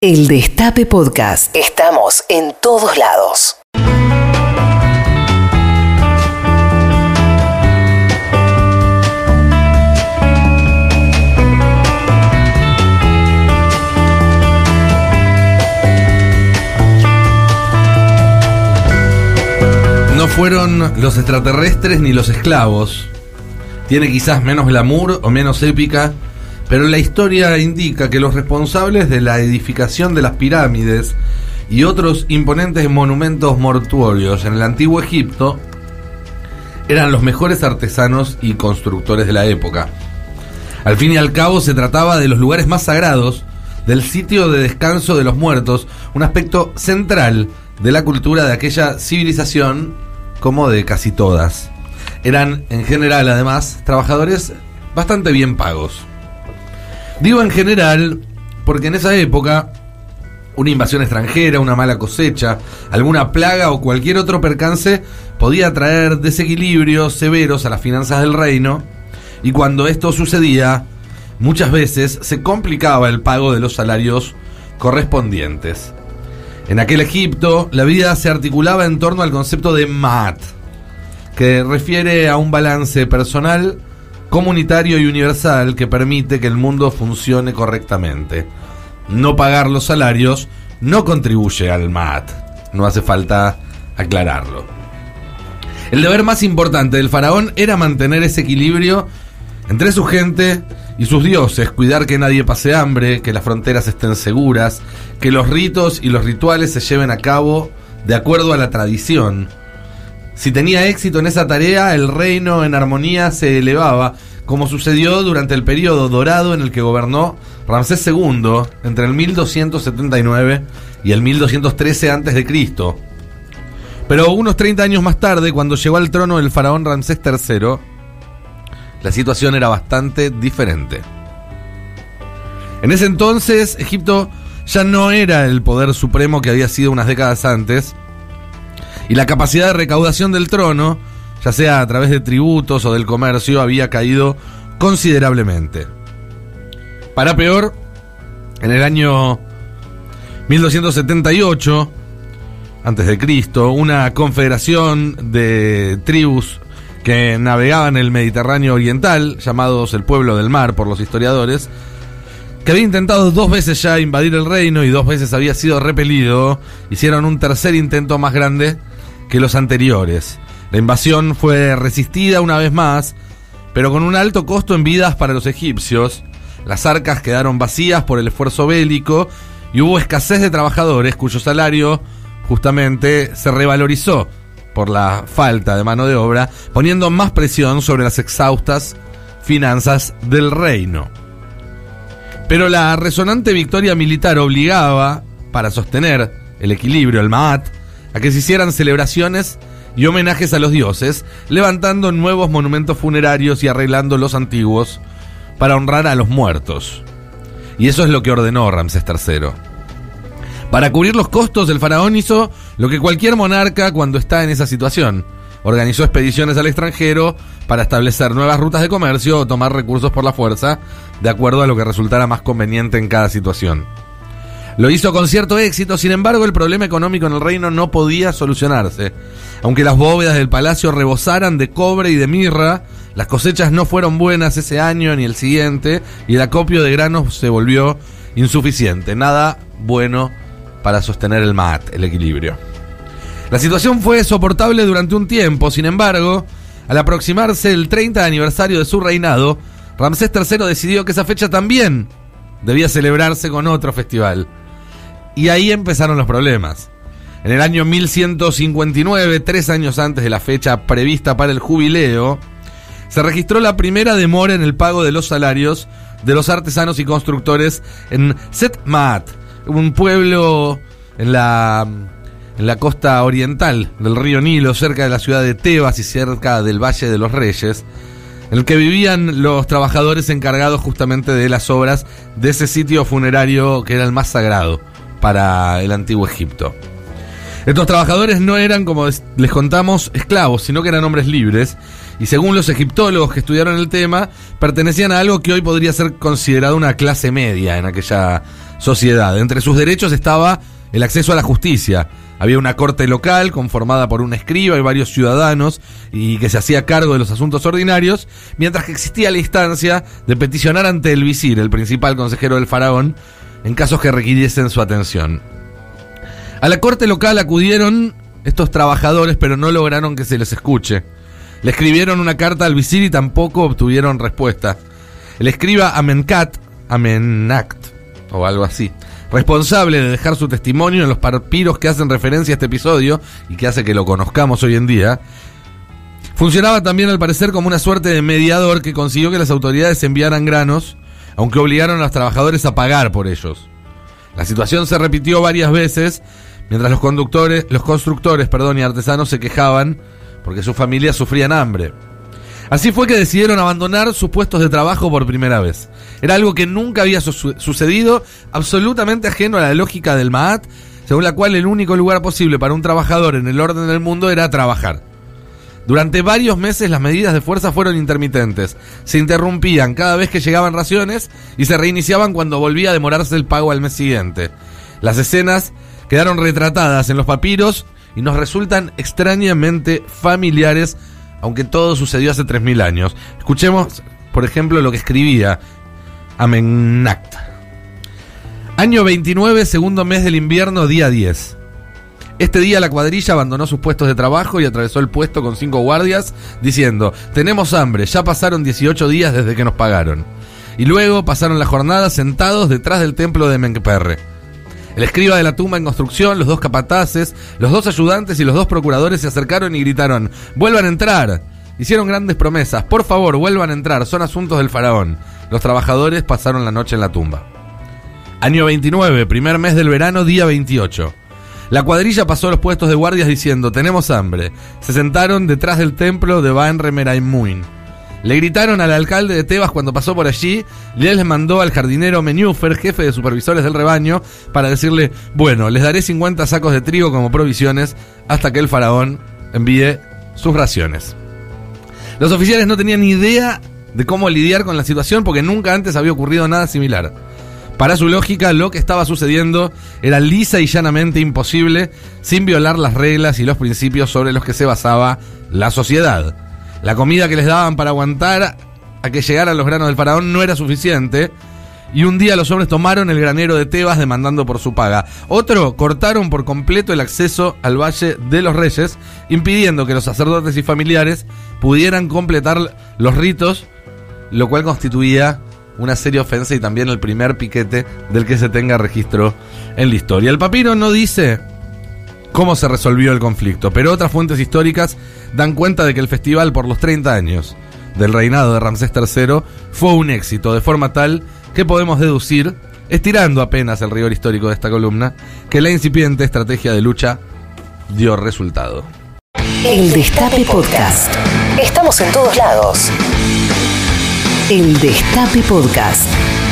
El Destape Podcast. Estamos en todos lados. No fueron los extraterrestres ni los esclavos. Tiene quizás menos glamour o menos épica, pero la historia indica que los responsables de la edificación de las pirámides y otros imponentes monumentos mortuorios en el antiguo Egipto eran los mejores artesanos y constructores de la época. Al fin y al cabo se trataba de los lugares más sagrados, del sitio de descanso de los muertos, un aspecto central de la cultura de aquella civilización como de casi todas. Eran en general además trabajadores bastante bien pagos. Digo en general porque en esa época una invasión extranjera, una mala cosecha, alguna plaga o cualquier otro percance podía traer desequilibrios severos a las finanzas del reino y cuando esto sucedía, muchas veces se complicaba el pago de los salarios correspondientes. En aquel Egipto, la vida se articulaba en torno al concepto de Mat, que refiere a un balance personal, comunitario y universal que permite que el mundo funcione correctamente. No pagar los salarios no contribuye al Mat, no hace falta aclararlo. El deber más importante del faraón era mantener ese equilibrio entre su gente y sus dioses, cuidar que nadie pase hambre, que las fronteras estén seguras, que los ritos y los rituales se lleven a cabo de acuerdo a la tradición. Si tenía éxito en esa tarea, el reino en armonía se elevaba, como sucedió durante el periodo dorado en el que gobernó Ramsés II entre el 1279 y el 1213 a.C. Pero unos 30 años más tarde, cuando llegó al trono el faraón Ramsés III, la situación era bastante diferente. En ese entonces, Egipto ya no era el poder supremo que había sido unas décadas antes, y la capacidad de recaudación del trono, ya sea a través de tributos o del comercio, había caído considerablemente. Para peor, en el año 1278, antes de Cristo, una confederación de tribus que navegaban el Mediterráneo Oriental, llamados el pueblo del mar por los historiadores, que había intentado dos veces ya invadir el reino y dos veces había sido repelido, hicieron un tercer intento más grande que los anteriores. La invasión fue resistida una vez más, pero con un alto costo en vidas para los egipcios. Las arcas quedaron vacías por el esfuerzo bélico y hubo escasez de trabajadores cuyo salario justamente se revalorizó por la falta de mano de obra, poniendo más presión sobre las exhaustas finanzas del reino. Pero la resonante victoria militar obligaba, para sostener el equilibrio, el Maat, a que se hicieran celebraciones y homenajes a los dioses, levantando nuevos monumentos funerarios y arreglando los antiguos para honrar a los muertos. Y eso es lo que ordenó Ramsés III. Para cubrir los costos, el faraón hizo lo que cualquier monarca cuando está en esa situación. Organizó expediciones al extranjero para establecer nuevas rutas de comercio o tomar recursos por la fuerza, de acuerdo a lo que resultara más conveniente en cada situación. Lo hizo con cierto éxito, sin embargo el problema económico en el reino no podía solucionarse. Aunque las bóvedas del palacio rebosaran de cobre y de mirra, las cosechas no fueron buenas ese año ni el siguiente y el acopio de granos se volvió insuficiente. Nada bueno para sostener el mat, el equilibrio. La situación fue soportable durante un tiempo, sin embargo, al aproximarse el 30 aniversario de su reinado, Ramsés III decidió que esa fecha también debía celebrarse con otro festival. Y ahí empezaron los problemas. En el año 1159, tres años antes de la fecha prevista para el jubileo, se registró la primera demora en el pago de los salarios de los artesanos y constructores en Set Maat, un pueblo en la, en la costa oriental del río Nilo, cerca de la ciudad de Tebas y cerca del Valle de los Reyes, en el que vivían los trabajadores encargados justamente de las obras de ese sitio funerario que era el más sagrado para el antiguo Egipto. Estos trabajadores no eran, como les contamos, esclavos, sino que eran hombres libres, y según los egiptólogos que estudiaron el tema, pertenecían a algo que hoy podría ser considerado una clase media en aquella sociedad. Entre sus derechos estaba el acceso a la justicia. Había una corte local conformada por un escriba y varios ciudadanos y que se hacía cargo de los asuntos ordinarios, mientras que existía la instancia de peticionar ante el visir, el principal consejero del faraón, en casos que requiriesen su atención. A la corte local acudieron estos trabajadores, pero no lograron que se les escuche. Le escribieron una carta al visir y tampoco obtuvieron respuesta. El escriba Amencat, Amenact, o algo así, responsable de dejar su testimonio en los papiros que hacen referencia a este episodio y que hace que lo conozcamos hoy en día, funcionaba también al parecer como una suerte de mediador que consiguió que las autoridades enviaran granos, aunque obligaron a los trabajadores a pagar por ellos. La situación se repitió varias veces mientras los conductores, los constructores, perdón, y artesanos se quejaban porque sus familias sufrían hambre. Así fue que decidieron abandonar sus puestos de trabajo por primera vez. Era algo que nunca había sucedido, absolutamente ajeno a la lógica del Maat, según la cual el único lugar posible para un trabajador en el orden del mundo era trabajar. Durante varios meses las medidas de fuerza fueron intermitentes. Se interrumpían cada vez que llegaban raciones y se reiniciaban cuando volvía a demorarse el pago al mes siguiente. Las escenas quedaron retratadas en los papiros y nos resultan extrañamente familiares aunque todo sucedió hace 3.000 años. Escuchemos, por ejemplo, lo que escribía Amenact. Año 29, segundo mes del invierno, día 10. Este día la cuadrilla abandonó sus puestos de trabajo y atravesó el puesto con cinco guardias, diciendo, tenemos hambre, ya pasaron 18 días desde que nos pagaron. Y luego pasaron la jornada sentados detrás del templo de Menkperre. El escriba de la tumba en construcción, los dos capataces, los dos ayudantes y los dos procuradores se acercaron y gritaron, vuelvan a entrar. Hicieron grandes promesas, por favor, vuelvan a entrar, son asuntos del faraón. Los trabajadores pasaron la noche en la tumba. Año 29, primer mes del verano, día 28. La cuadrilla pasó a los puestos de guardias diciendo, tenemos hambre. Se sentaron detrás del templo de Van Remeraimuin. Le gritaron al alcalde de Tebas cuando pasó por allí, él les mandó al jardinero Menúfer, jefe de supervisores del rebaño, para decirle, bueno, les daré 50 sacos de trigo como provisiones hasta que el faraón envíe sus raciones. Los oficiales no tenían idea de cómo lidiar con la situación porque nunca antes había ocurrido nada similar. Para su lógica, lo que estaba sucediendo era lisa y llanamente imposible sin violar las reglas y los principios sobre los que se basaba la sociedad. La comida que les daban para aguantar a que llegaran los granos del faraón no era suficiente. Y un día los hombres tomaron el granero de Tebas demandando por su paga. Otro, cortaron por completo el acceso al Valle de los Reyes, impidiendo que los sacerdotes y familiares pudieran completar los ritos, lo cual constituía una seria ofensa y también el primer piquete del que se tenga registro en la historia. El papiro no dice cómo se resolvió el conflicto, pero otras fuentes históricas dan cuenta de que el festival por los 30 años del reinado de Ramsés III fue un éxito, de forma tal que podemos deducir, estirando apenas el rigor histórico de esta columna, que la incipiente estrategia de lucha dio resultado. El Destape Podcast. Estamos en todos lados. El Destape Podcast.